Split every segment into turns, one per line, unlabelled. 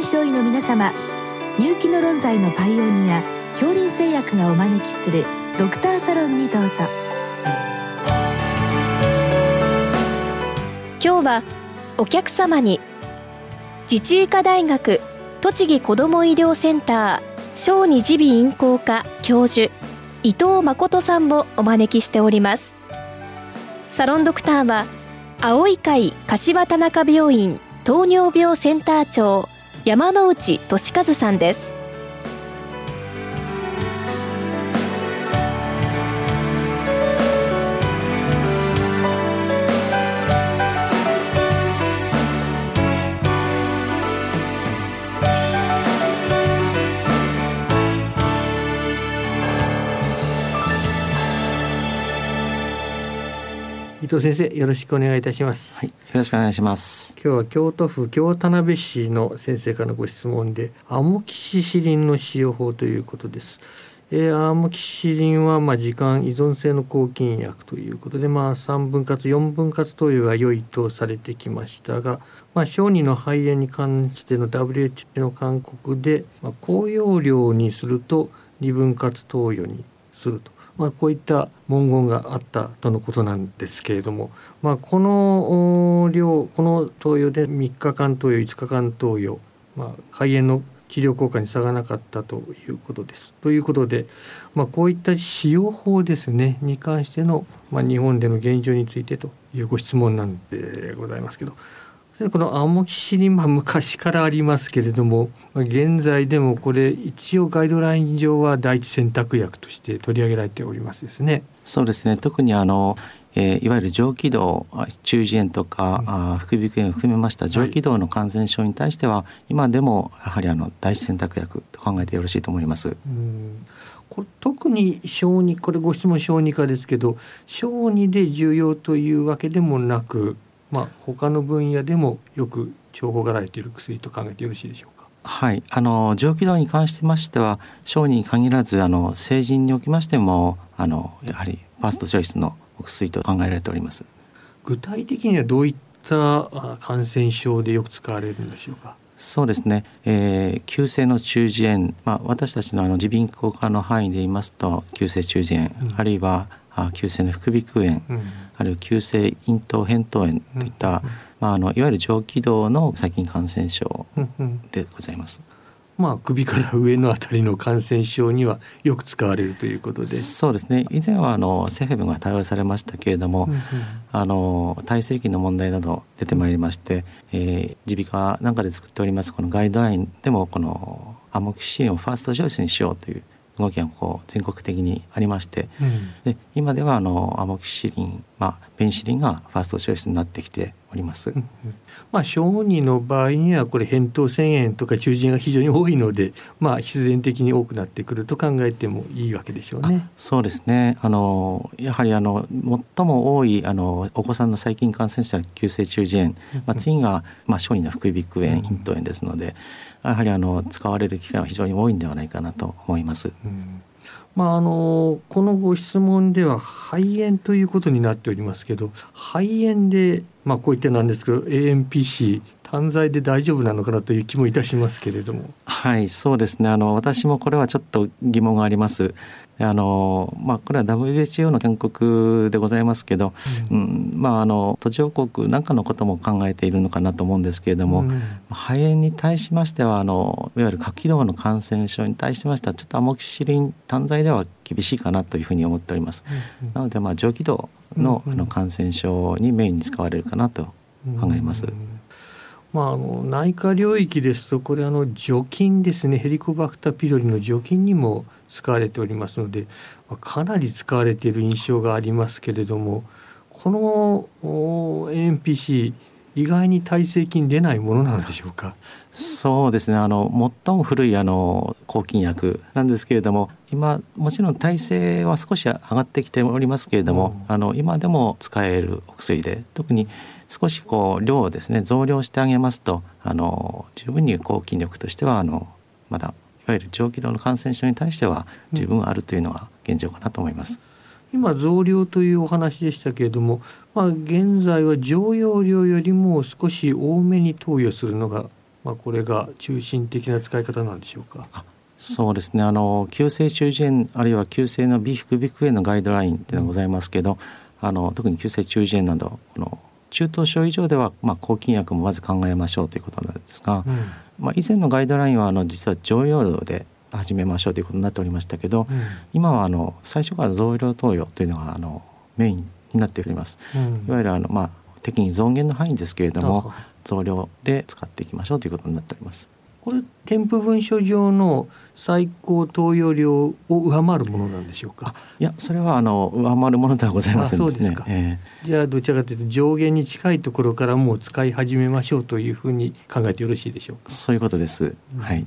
臨床医の皆様入気の論剤のパイオニア恐林製薬がお招きするドクターサロンにどうぞ。
今日はお客様に自治医科大学栃木こども医療センター小児耳鼻咽喉科教授伊藤誠さんをお招きしております。サロンドクターは青い会柏田中病院糖尿病センター長山内俊和さんです。
藤先生よろしくお願いいたします、
はい、よろしくお願いします。
今日は京都府京田辺市の先生からのご質問でアモキシシリンの使用法ということです。えーアモキシシリンはまあ時間依存性の抗菌薬ということで、まあ、3分割4分割投与が良いとされてきましたが、まあ、小児の肺炎に関しての WHO の勧告で、まあ、高用量にすると2分割投与にすると。まあ、こういった文言があったとのことなんですけれども、まあ、この量この投与で3日間投与5日間投与、まあ、肺炎の治療効果に差がなかったということです。ということで、まあ、こういった使用法ですねに関しての、まあ、日本での現状についてというご質問なんでございますけどこのアモキシリン、まあ、昔からありますけれどもまあ現在でもこれ一応ガイドライン上は第一選択薬として取り上げられておりますですね。
そうですね。特にあの、えーいわゆる上気道あ中耳炎とか、あ副鼻腔炎を含めました上気道の感染症に対しては、今でもやはりあの第一選択薬と考えてよろしいと思います。
うんこれ特に小児これご質問小児科ですけど小児で重要というわけでもなく、まあ、他の分野でもよく重宝がられている薬と考えてよろしいでしょうか？
はい、あの上気道に関しましては小児に限らずあの成人におきましてもあのやはりファーストチョイスのお薬と考えられております。
具体的にはどういったあ感染症でよく使われるんでしょうか？
そうですね、えー急性の中耳炎、まあ、私たちのあの耳鼻咽喉科の範囲で言いますと急性中耳炎、
うん。
あるいはあ急性の副鼻腔炎、
うん
あるいは急性咽頭扁桃炎といった、まあ、あのいわゆる上気道の細菌感染症でございます。
まあ首から上のあたりの感染症にはよく使われるということで。
そうですね以前はあの政府が対応されましたけれども、
うんうん
あの耐性期の問題など出てまいりましてえー耳鼻科なんかで作っておりますこのガイドラインでもこのアモキシリンをファーストチョイスにしようという動きがこう全国的にありまして
うん。
で今ではあのアモキシリン、まあ、ペニシリンがファーストチョイスになってきております。
まあ小児の場合にはこれ扁桃腺炎とか中耳炎が非常に多いので、まあ必然的に多くなってくると考えてもいいわけでしょうね
あ。そうですねあのやはりあの最も多いあのお子さんの細菌感染者は急性中耳炎、まあ、次が、まあ、小児の副鼻腔炎
うん
咽頭炎ですのでやはりあの使われる機会は非常に多いんではないかなと思います。
うんまああのこのご質問では肺炎ということになっておりますけど肺炎でまあこう言ってなんですけど AMPC 単剤で大丈夫なのかなという気もいたしますけれども。
はい、そうですね。あの私もこれはちょっと疑問があります。であのまあこれは WHO の勧告でございますけど、うん、まああの途上国なんかのことも考えているのかなと思うんですけれども、
うん
肺炎に対しましてはあのいわゆる下気道の感染症に対しましてはちょっとアモキシリン単剤では厳しいかなというふうに思っております。なのでまあ上気道の,、
うんうん
あの感染症にメインに使われるかなと考えます。
うんまあ、あの内科領域ですとこれあの除菌ですね。ヘリコバクターピロリの除菌にも使われておりますので、まあかなり使われている印象がありますけれどもこの ANPC 意外に耐性菌出ないものなのでしょうか？
そうですねあの最も古いあの抗菌薬なんですけれども今もちろん耐性は少し上がってきておりますけれども、あの今でも使えるお薬で特に少しこう量をですね増量してあげますとあの十分に抗菌力としてはあのまだいわゆる上気道の感染症に対しては十分あるというのが現状かなと思います。
今増量というお話でしたけれども、まあ、現在は常用量よりも少し多めに投与するのがまあ、これが中心的な使い方なんでしょうか。
そうですねあの急性中耳炎あるいは急性の鼻腹鼻腔炎のガイドラインっていうのがございますけど、あの特に急性中耳炎などこの中等症以上では、まあ、抗菌薬もまず考えましょうということなんですが、うん、まあ、以前のガイドラインはあの実は常用量で始めましょうということになっておりましたけど、うん、今はあの最初から増量投与というのがあのメインになっております。うん、いわゆるあの、まあ、適宜増減の範囲ですけれども増量で使っていきましょうということになっております。
これ添付文書上の最高投与量を上回るものなんでしょうか？
いやそれはあの上回るものではございませんですね。す
えー、じゃあどちらかというと上限に近いところからもう使い始めましょうというふうに考えてよろしいでしょうか？
そういうことです。はい。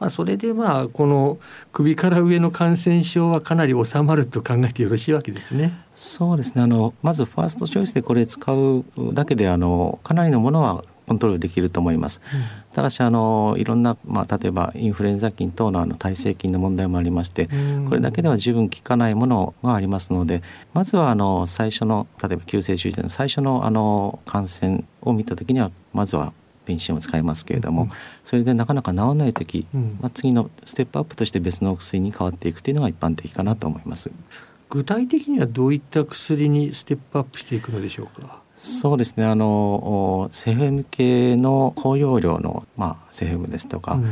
まあ、それでまあこの首から上の感染症はかなり収まると考えてよろしいわけですね。
そうですねあのまずファーストチョイスでこれ使うだけであのかなりのものはコントロールできると思います。うん、ただしあのいろんな、まあ、例えばインフルエンザ菌等のあの耐性菌の問題もありまして、これだけでは十分効かないものがありますのでまずはあの最初の例えば急性中耳炎の最初のあの感染を見た時にはまずはペンシンを使いますけれども、うん、それでなかなか治らない時、うん、まあ、次のステップアップとして別の薬に変わっていくというのが一般的かなと思います。
具体的にはどういった薬にステップアップしていくのでしょうか？
そうですね。あのセフェム系の高容量の、まあ、セフェムですとか、うん、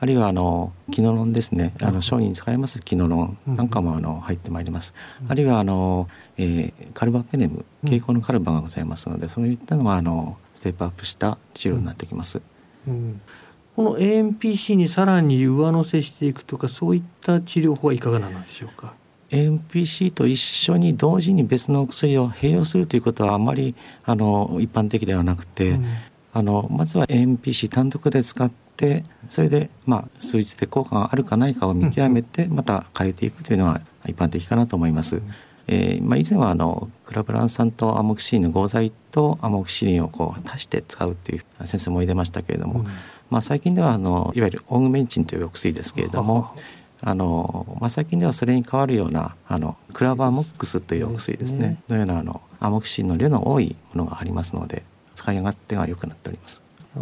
あるいはあのキノロンですね。あの小児に使いますキノロンなんかもあの入ってまいります、うん、あるいはあの、えー、カルバペネム蛍光のカルバがございますので、そういったのはあのステップアップした治療になってきます。うん。
この AMPC にさらに上乗せしていくとかそういった治療法はいかがなんでしょうか
？AMPC と一緒に同時に別の薬を併用するということはあまりあの一般的ではなくて、うん、あのまずは AMPC 単独で使ってそれで、まあ、数日で効果があるかないかを見極めてまた変えていくというのが一般的かなと思います。うんえーまあ、以前はあのクラブラン酸とアモキシリンの合剤とアモキシリンをこう足して使うっていう先生も入れましたけれども、うん、まあ、最近ではあのいわゆるオーグメンチンというお薬ですけれどもあの、まあ、最近ではそれに代わるようなあのクラバーモックスというお薬ですね、ね、のようなあのアモキシンの量の多いものがありますので使い勝手が良くなっております。
あ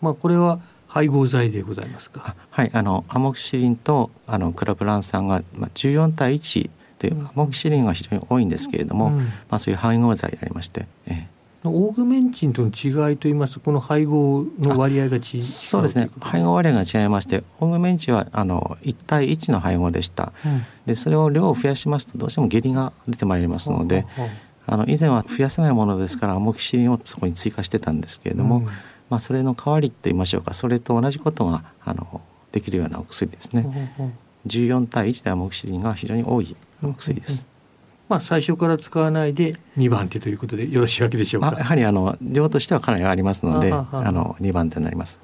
まあ、これは配合剤でございますか？
はい。あのアモキシリンとあのクラブラン酸が、まあ、14対1というアモキシリンが非常に多いんですけれども、うん、まあ、そういう配合剤でありまして、え
え。オーグメンチンとの違いといいますとこの配合の割合が違う
そうですね。配合割合が違いましてオーグメンチンはあの1対1の配合でした、うん、でそれを量を増やしますとどうしても下痢が出てまいりますので、あの以前は増やせないものですからアモキシリンをそこに追加してたんですけれども、うん、まあ、それの代わりといいましょうか。それと同じことがあのできるようなお薬ですね、うん、14対1でアモキシリンが非常に多いお薬です、
まあ、最初から使わないで2番手ということでよろしいわけでしょうか。
やはりあの量としてはかなりありますので、あの2番手になります。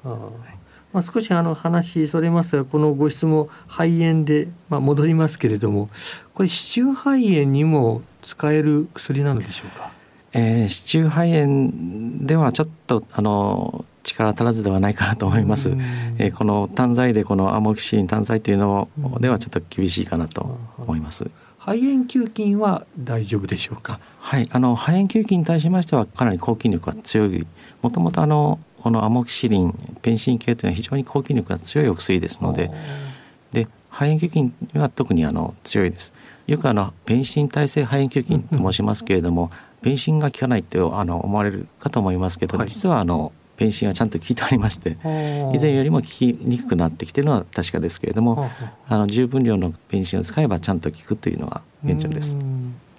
まあ、少しあの話それますがこのご質問肺炎で、まあ、戻りますけれどもこれ子宮肺炎にも使える薬なのでしょうか、
えー、子宮肺炎ではちょっとあの力足らずではないかなと思います。えー、この単剤でこのアモキシリン単剤というのではちょっと厳しいかなと思います。
肺炎球菌は大丈夫でしょうか？
はい、あの肺炎球菌に対しましてはかなり抗菌力が強い。もともとあのこのアモキシリン、ペンシン系というのは非常に抗菌力が強いお薬ですので、で肺炎球菌には特にあの強いです。よくあのペンシン耐性肺炎球菌と申しますけれども、ペンシンが効かないとあの思われるかと思いますけど、はい、実はあのペンシンはちゃんと効いておりまして以前よりも効きにくくなってきているのは確かですけれどもあの十分量のペンシンを使えばちゃんと効くというのが現状です。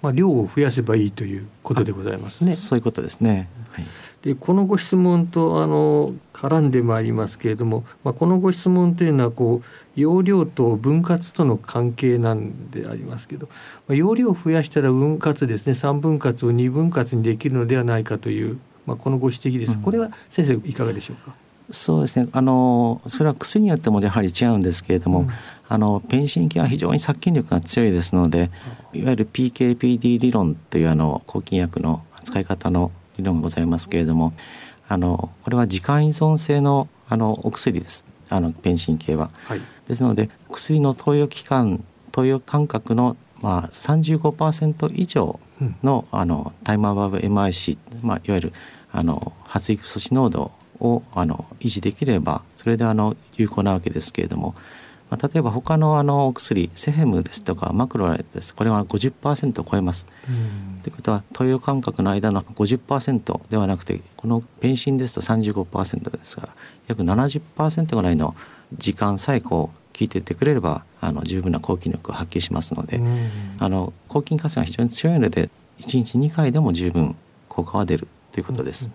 まあ、量を増やせばいいということでございますね。
そういうことですね。はい、
でこのご質問とあの絡んでまいりますけれども、まあ、このご質問というのはこう容量と分割との関係なんでありますけど、まあ、容量を増やしたら分割ですね3分割を2分割にできるのではないかというまあ、このご指摘です、これは先生いかがでしょうか？
そうですね。あのそれは薬によってもやはり違うんですけれども、うん、あのペンシン系は非常に殺菌力が強いですのでいわゆる PKPD 理論というあの抗菌薬の扱い方の理論がございますけれどもあのこれは時間依存性のあのお薬です。あのペンシン系は。はい、ですので薬の投与期間投与間隔のまあ35%以上の,、あのタイムアバブ MIC、まあ、いわゆるあの発育素子濃度をあの維持できればそれであの有効なわけですけれども、まあ、例えば他のあのお薬セヘムですとかマクロライです。これは50%を超えます。ということは投与間隔の間の50%ではなくてこのペンシンですと35%ですから約70%ぐらいの時間さえこう効いていってくれればあの十分な抗菌力を発揮しますので、あの抗菌活性が非常に強いので1日2回でも十分効果は出るということです。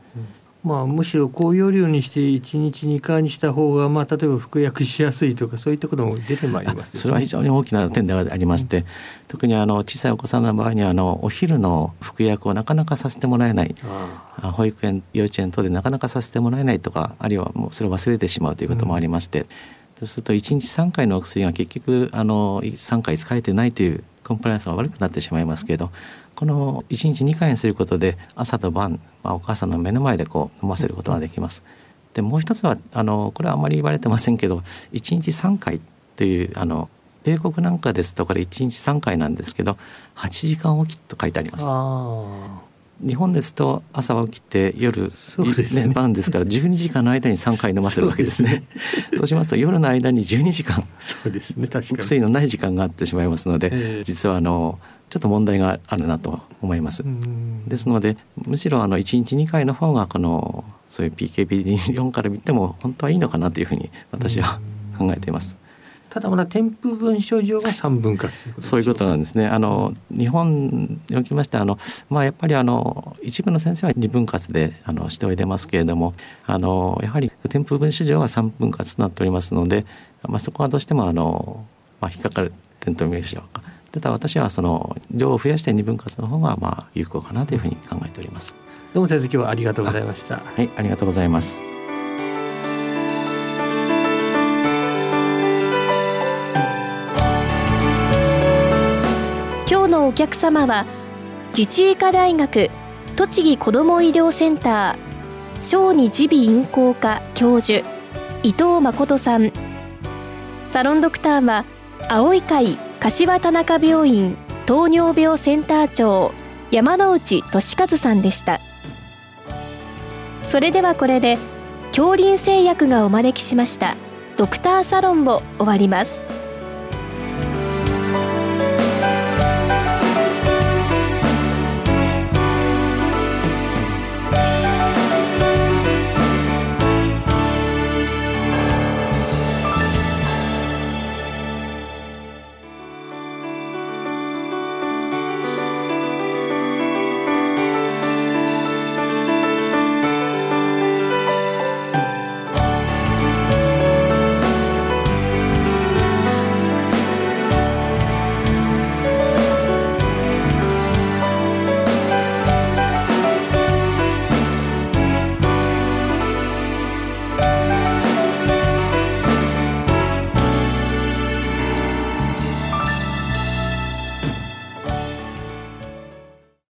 まあ、むしろ高容量にして1日2回にした方が、まあ、例えば服薬しやすいとかそういったことも出てまいります、
ね、それは非常に大きな点でありまして、うん、特にあの小さいお子さんの場合にはあのお昼の服薬をなかなかさせてもらえない。保育園幼稚園等でなかなかさせてもらえないとかあるいはもうそれを忘れてしまうということもありまして、うん、そうすると1日3回のお薬が結局あの3回使えてないというコンプライアンスが悪くなってしまいますけどこの1日2回にすることで朝と晩、まあ、お母さんの目の前でこう飲ませることができます。でもう一つはあのこれはあまり言われてませんけど1日3回というあの米国なんかですとこれ1日3回なんですけど8時間おきと書いてあります。日本ですと朝起きて夜、ね、ね、晩ですから12時間の間に3回飲ませるわけですね。そ うそうしますと夜の間に12時間
そうですね確かに
薬のない時間があってしまいますので、えー、実はあのちょっと問題があるなと思います。ですのでむしろあの1日2回の方がこのそういう PKPD4 から見ても本当はいいのかなというふうに私は考えています。
ただまだ添付文書上が三分割
そういうことなんですね。あの日本におきましてあのまあやっぱりあの一部の先生は二分割であのしておいてますけれども、あのやはり添付文書上は三分割となっておりますので、まあそこはどうしてもあのまあ引っかかる点と見ましょうか。ただ私はその量を増やして二分割の方がまあ有効かなというふうに考えております。
どうも先生今日はありがとうございました。
はい、ありがとうございます。
客様は自治医科大学栃木こども医療センター小児耳鼻咽喉科教授伊藤誠さん。サロンドクターは青い会柏田中病院糖尿病センター長山内俊和さんでした。それではこれで恐林製薬がお招きしましたドクターサロンを終わります。